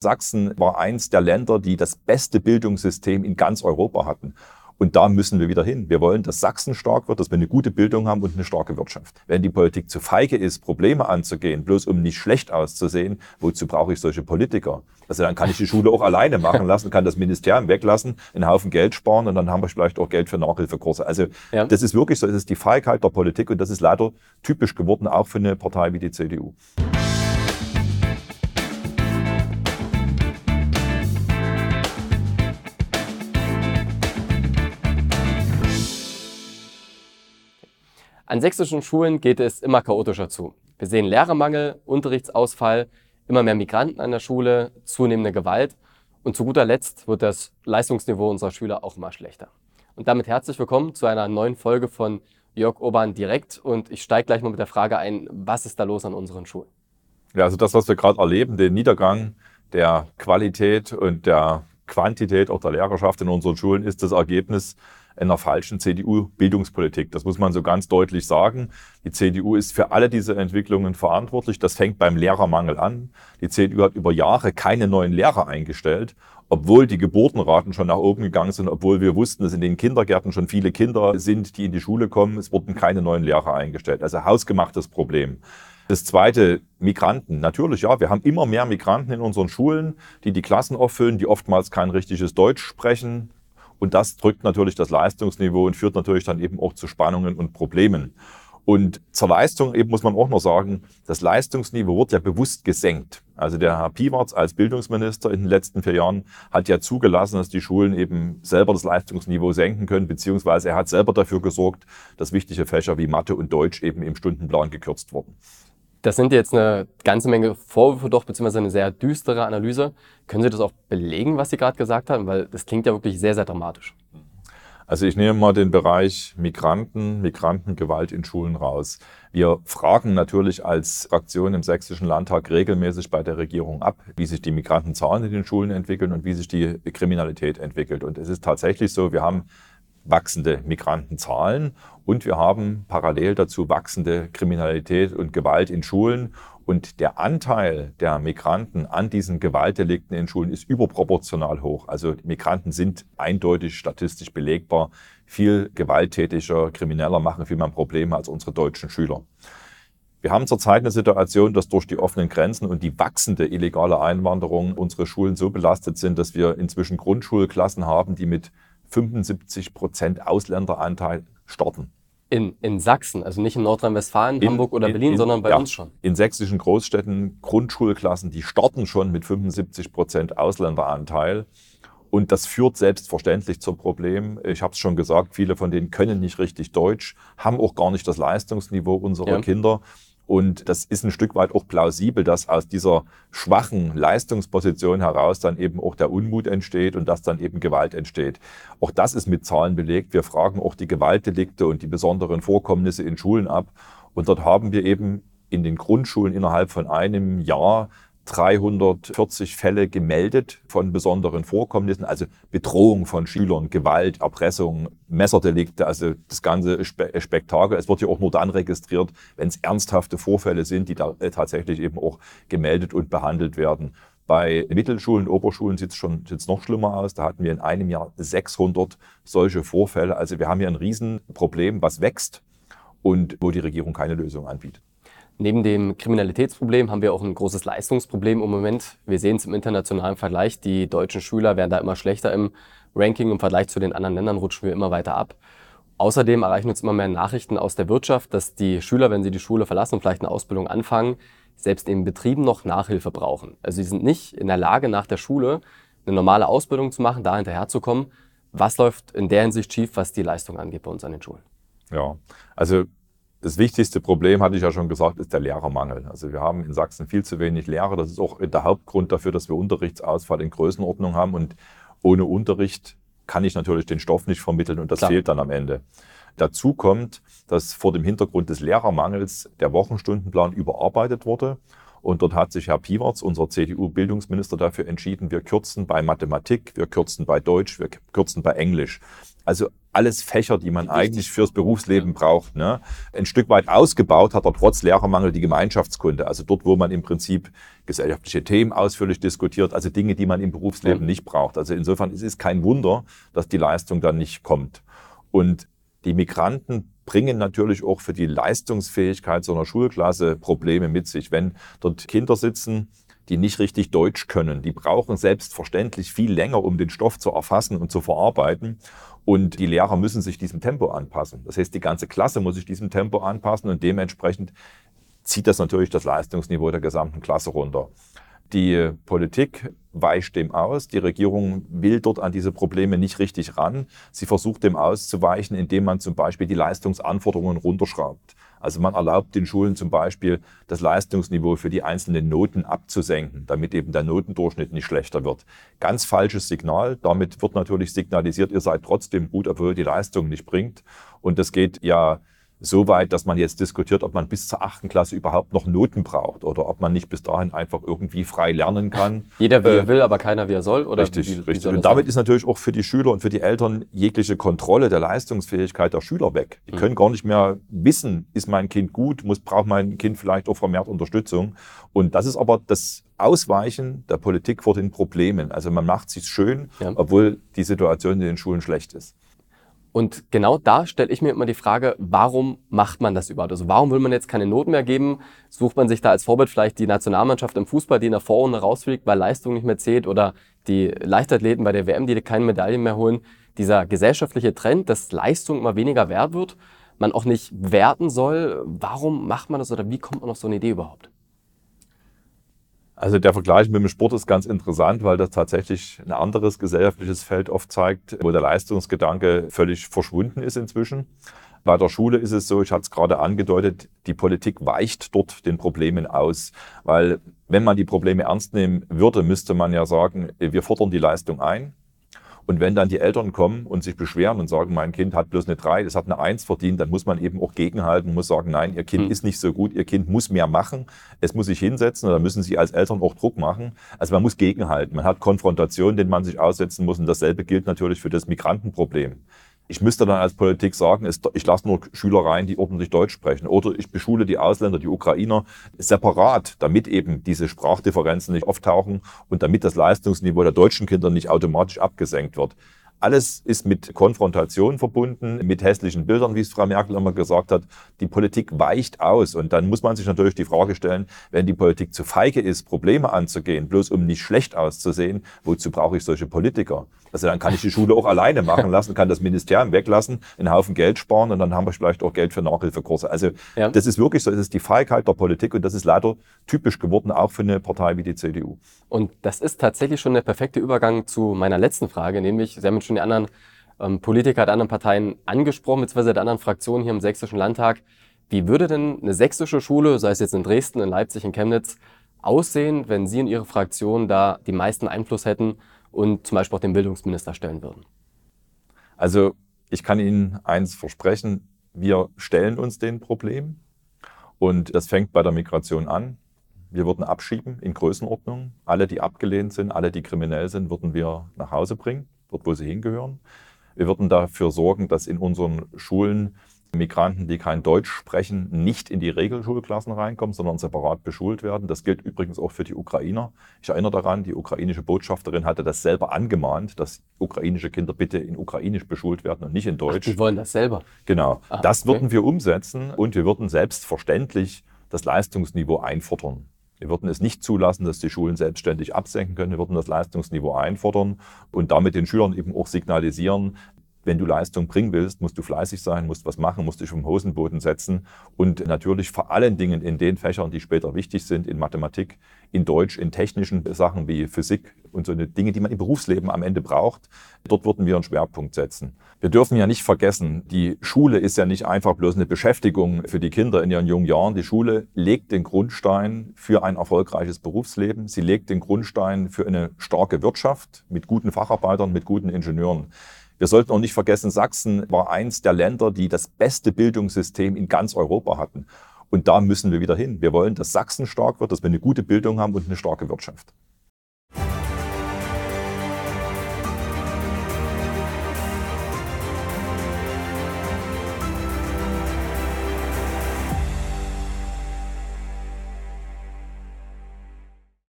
Sachsen war eins der Länder, die das beste Bildungssystem in ganz Europa hatten. Und da müssen wir wieder hin. Wir wollen, dass Sachsen stark wird, dass wir eine gute Bildung haben und eine starke Wirtschaft. Wenn die Politik zu feige ist, Probleme anzugehen, bloß um nicht schlecht auszusehen, wozu brauche ich solche Politiker? Also dann kann ich die Schule auch alleine machen lassen, kann das Ministerium weglassen, einen Haufen Geld sparen und dann haben wir vielleicht auch Geld für Nachhilfekurse. Also ja. das ist wirklich so, das ist die Feigheit der Politik und das ist leider typisch geworden, auch für eine Partei wie die CDU. An sächsischen Schulen geht es immer chaotischer zu. Wir sehen Lehrermangel, Unterrichtsausfall, immer mehr Migranten an der Schule, zunehmende Gewalt und zu guter Letzt wird das Leistungsniveau unserer Schüler auch immer schlechter. Und damit herzlich willkommen zu einer neuen Folge von Jörg Urban direkt und ich steige gleich mal mit der Frage ein, was ist da los an unseren Schulen? Ja, also das, was wir gerade erleben, den Niedergang der Qualität und der Quantität auch der Lehrerschaft in unseren Schulen ist das Ergebnis einer falschen CDU-Bildungspolitik. Das muss man so ganz deutlich sagen. Die CDU ist für alle diese Entwicklungen verantwortlich. Das fängt beim Lehrermangel an. Die CDU hat über Jahre keine neuen Lehrer eingestellt, obwohl die Geburtenraten schon nach oben gegangen sind, obwohl wir wussten, dass in den Kindergärten schon viele Kinder sind, die in die Schule kommen. Es wurden keine neuen Lehrer eingestellt. Also hausgemachtes Problem. Das zweite, Migranten. Natürlich, ja, wir haben immer mehr Migranten in unseren Schulen, die die Klassen auffüllen, die oftmals kein richtiges Deutsch sprechen, und das drückt natürlich das Leistungsniveau und führt natürlich dann eben auch zu Spannungen und Problemen. Und zur Leistung eben muss man auch noch sagen, das Leistungsniveau wird ja bewusst gesenkt. Also der Herr Piwarz als Bildungsminister in den letzten vier Jahren hat ja zugelassen, dass die Schulen eben selber das Leistungsniveau senken können, beziehungsweise er hat selber dafür gesorgt, dass wichtige Fächer wie Mathe und Deutsch eben im Stundenplan gekürzt wurden. Das sind jetzt eine ganze Menge Vorwürfe doch, beziehungsweise eine sehr düstere Analyse. Können Sie das auch belegen, was Sie gerade gesagt haben? Weil das klingt ja wirklich sehr, sehr dramatisch. Also ich nehme mal den Bereich Migranten, Migrantengewalt in Schulen raus. Wir fragen natürlich als Fraktion im Sächsischen Landtag regelmäßig bei der Regierung ab, wie sich die Migrantenzahlen in den Schulen entwickeln und wie sich die Kriminalität entwickelt. Und es ist tatsächlich so, wir haben wachsende Migrantenzahlen und wir haben parallel dazu wachsende Kriminalität und Gewalt in Schulen. Und der Anteil der Migranten an diesen Gewaltdelikten in Schulen ist überproportional hoch. Also Migranten sind eindeutig statistisch belegbar viel gewalttätiger, krimineller, machen viel mehr Probleme als unsere deutschen Schüler. Wir haben zurzeit eine Situation, dass durch die offenen Grenzen und die wachsende illegale Einwanderung unsere Schulen so belastet sind, dass wir inzwischen Grundschulklassen haben, die mit 75 Prozent Ausländeranteil starten. In, in Sachsen, also nicht in Nordrhein-Westfalen, Hamburg oder in, Berlin, in, sondern bei ja, uns schon. In sächsischen Großstädten Grundschulklassen, die starten schon mit 75 Prozent Ausländeranteil. Und das führt selbstverständlich zum Problem. Ich habe es schon gesagt, viele von denen können nicht richtig Deutsch, haben auch gar nicht das Leistungsniveau unserer ja. Kinder. Und das ist ein Stück weit auch plausibel, dass aus dieser schwachen Leistungsposition heraus dann eben auch der Unmut entsteht und dass dann eben Gewalt entsteht. Auch das ist mit Zahlen belegt. Wir fragen auch die Gewaltdelikte und die besonderen Vorkommnisse in Schulen ab. Und dort haben wir eben in den Grundschulen innerhalb von einem Jahr 340 Fälle gemeldet von besonderen Vorkommnissen, also Bedrohung von Schülern, Gewalt, Erpressung, Messerdelikte, also das ganze Spe Spektakel. Es wird ja auch nur dann registriert, wenn es ernsthafte Vorfälle sind, die da äh, tatsächlich eben auch gemeldet und behandelt werden. Bei Mittelschulen, Oberschulen sieht es schon sieht's noch schlimmer aus. Da hatten wir in einem Jahr 600 solche Vorfälle. Also wir haben hier ein Riesenproblem, was wächst und wo die Regierung keine Lösung anbietet. Neben dem Kriminalitätsproblem haben wir auch ein großes Leistungsproblem im Moment. Wir sehen es im internationalen Vergleich. Die deutschen Schüler werden da immer schlechter im Ranking. Im Vergleich zu den anderen Ländern rutschen wir immer weiter ab. Außerdem erreichen uns immer mehr Nachrichten aus der Wirtschaft, dass die Schüler, wenn sie die Schule verlassen und vielleicht eine Ausbildung anfangen, selbst in Betrieben noch Nachhilfe brauchen. Also sie sind nicht in der Lage, nach der Schule eine normale Ausbildung zu machen, da hinterherzukommen. Was läuft in der Hinsicht schief, was die Leistung angeht bei uns an den Schulen? Ja, also das wichtigste Problem, hatte ich ja schon gesagt, ist der Lehrermangel. Also wir haben in Sachsen viel zu wenig Lehrer. Das ist auch der Hauptgrund dafür, dass wir Unterrichtsausfall in Größenordnung haben. Und ohne Unterricht kann ich natürlich den Stoff nicht vermitteln und das Klar. fehlt dann am Ende. Dazu kommt, dass vor dem Hintergrund des Lehrermangels der Wochenstundenplan überarbeitet wurde Und dort hat sich Herr Piewerts, unser CDU-Bildungsminister, dafür entschieden, wir kürzen bei Mathematik, wir kürzen bei Deutsch, wir kürzen bei Englisch. Also alles Fächer, die man die eigentlich fürs Berufsleben braucht. Ne? Ein Stück weit ausgebaut hat er trotz Lehrermangel die Gemeinschaftskunde. Also dort, wo man im Prinzip gesellschaftliche Themen ausführlich diskutiert, also Dinge, die man im Berufsleben ja. nicht braucht. Also insofern ist es kein Wunder, dass die Leistung dann nicht kommt. Und die Migranten bringen natürlich auch für die Leistungsfähigkeit so einer Schulklasse Probleme mit sich. Wenn dort Kinder sitzen, die nicht richtig Deutsch können, die brauchen selbstverständlich viel länger, um den Stoff zu erfassen und zu verarbeiten. Und die Lehrer müssen sich diesem Tempo anpassen. Das heißt, die ganze Klasse muss sich diesem Tempo anpassen und dementsprechend zieht das natürlich das Leistungsniveau der gesamten Klasse runter. Die Politik weicht dem aus. Die Regierung will dort an diese Probleme nicht richtig ran. Sie versucht dem auszuweichen, indem man zum Beispiel die Leistungsanforderungen runterschraubt. Also man erlaubt den Schulen zum Beispiel, das Leistungsniveau für die einzelnen Noten abzusenken, damit eben der Notendurchschnitt nicht schlechter wird. Ganz falsches Signal. Damit wird natürlich signalisiert, ihr seid trotzdem gut, obwohl ihr die Leistung nicht bringt. Und das geht ja so weit, dass man jetzt diskutiert, ob man bis zur achten Klasse überhaupt noch Noten braucht oder ob man nicht bis dahin einfach irgendwie frei lernen kann. Jeder wie äh, er will, aber keiner wie er soll. Oder richtig, wie, richtig. Wie und damit sein? ist natürlich auch für die Schüler und für die Eltern jegliche Kontrolle der Leistungsfähigkeit der Schüler weg. Die mhm. können gar nicht mehr wissen, ist mein Kind gut, muss braucht mein Kind vielleicht auch vermehrt Unterstützung. Und das ist aber das Ausweichen der Politik vor den Problemen. Also man macht sich schön, ja. obwohl die Situation in den Schulen schlecht ist. Und genau da stelle ich mir immer die Frage, warum macht man das überhaupt? Also warum will man jetzt keine Noten mehr geben? Sucht man sich da als Vorbild vielleicht die Nationalmannschaft im Fußball, die in der Vorrunde rausfliegt, weil Leistung nicht mehr zählt oder die Leichtathleten bei der WM, die keine Medaillen mehr holen? Dieser gesellschaftliche Trend, dass Leistung immer weniger wert wird, man auch nicht werten soll. Warum macht man das oder wie kommt man auf so eine Idee überhaupt? Also der Vergleich mit dem Sport ist ganz interessant, weil das tatsächlich ein anderes gesellschaftliches Feld oft zeigt, wo der Leistungsgedanke völlig verschwunden ist inzwischen. Bei der Schule ist es so, ich hatte es gerade angedeutet, die Politik weicht dort den Problemen aus, weil wenn man die Probleme ernst nehmen würde, müsste man ja sagen, wir fordern die Leistung ein, und wenn dann die Eltern kommen und sich beschweren und sagen, mein Kind hat bloß eine 3, das hat eine 1 verdient, dann muss man eben auch gegenhalten, muss sagen, nein, ihr Kind mhm. ist nicht so gut, ihr Kind muss mehr machen, es muss sich hinsetzen oder müssen Sie als Eltern auch Druck machen. Also man muss gegenhalten. Man hat Konfrontation, denen man sich aussetzen muss und dasselbe gilt natürlich für das Migrantenproblem. Ich müsste dann als Politik sagen, ich lasse nur Schüler rein, die ordentlich Deutsch sprechen. Oder ich beschule die Ausländer, die Ukrainer separat, damit eben diese Sprachdifferenzen nicht auftauchen und damit das Leistungsniveau der deutschen Kinder nicht automatisch abgesenkt wird. Alles ist mit Konfrontation verbunden, mit hässlichen Bildern, wie es Frau Merkel immer gesagt hat. Die Politik weicht aus. Und dann muss man sich natürlich die Frage stellen, wenn die Politik zu feige ist, Probleme anzugehen, bloß um nicht schlecht auszusehen, wozu brauche ich solche Politiker? Also dann kann ich die Schule auch alleine machen lassen, kann das Ministerium weglassen, einen Haufen Geld sparen und dann haben wir vielleicht auch Geld für Nachhilfekurse. Also ja. das ist wirklich so, es ist die Feigheit der Politik und das ist leider typisch geworden, auch für eine Partei wie die CDU. Und das ist tatsächlich schon der perfekte Übergang zu meiner letzten Frage, nämlich, Sie haben schon die anderen ähm, Politiker der anderen Parteien angesprochen, beziehungsweise der anderen Fraktionen hier im Sächsischen Landtag. Wie würde denn eine sächsische Schule, sei es jetzt in Dresden, in Leipzig, in Chemnitz, aussehen, wenn Sie und Ihre Fraktion da die meisten Einfluss hätten und zum Beispiel auch den Bildungsminister stellen würden? Also ich kann Ihnen eins versprechen, wir stellen uns den Problem und das fängt bei der Migration an. Wir würden abschieben in Größenordnung. Alle, die abgelehnt sind, alle, die kriminell sind, würden wir nach Hause bringen, dort, wo sie hingehören. Wir würden dafür sorgen, dass in unseren Schulen Migranten, die kein Deutsch sprechen, nicht in die Regelschulklassen reinkommen, sondern separat beschult werden. Das gilt übrigens auch für die Ukrainer. Ich erinnere daran, die ukrainische Botschafterin hatte das selber angemahnt, dass ukrainische Kinder bitte in Ukrainisch beschult werden und nicht in Deutsch. Ach, die wollen das selber. Genau. Ah, das okay. würden wir umsetzen und wir würden selbstverständlich das Leistungsniveau einfordern. Wir würden es nicht zulassen, dass die Schulen selbstständig absenken können. Wir würden das Leistungsniveau einfordern und damit den Schülern eben auch signalisieren, wenn du Leistung bringen willst, musst du fleißig sein, musst was machen, musst dich vom Hosenboden setzen und natürlich vor allen Dingen in den Fächern, die später wichtig sind, in Mathematik, in Deutsch, in technischen Sachen wie Physik und so eine Dinge, die man im Berufsleben am Ende braucht. Dort würden wir einen Schwerpunkt setzen. Wir dürfen ja nicht vergessen, die Schule ist ja nicht einfach bloß eine Beschäftigung für die Kinder in ihren jungen Jahren. Die Schule legt den Grundstein für ein erfolgreiches Berufsleben. Sie legt den Grundstein für eine starke Wirtschaft mit guten Facharbeitern, mit guten Ingenieuren. Wir sollten auch nicht vergessen, Sachsen war eins der Länder, die das beste Bildungssystem in ganz Europa hatten. Und da müssen wir wieder hin. Wir wollen, dass Sachsen stark wird, dass wir eine gute Bildung haben und eine starke Wirtschaft.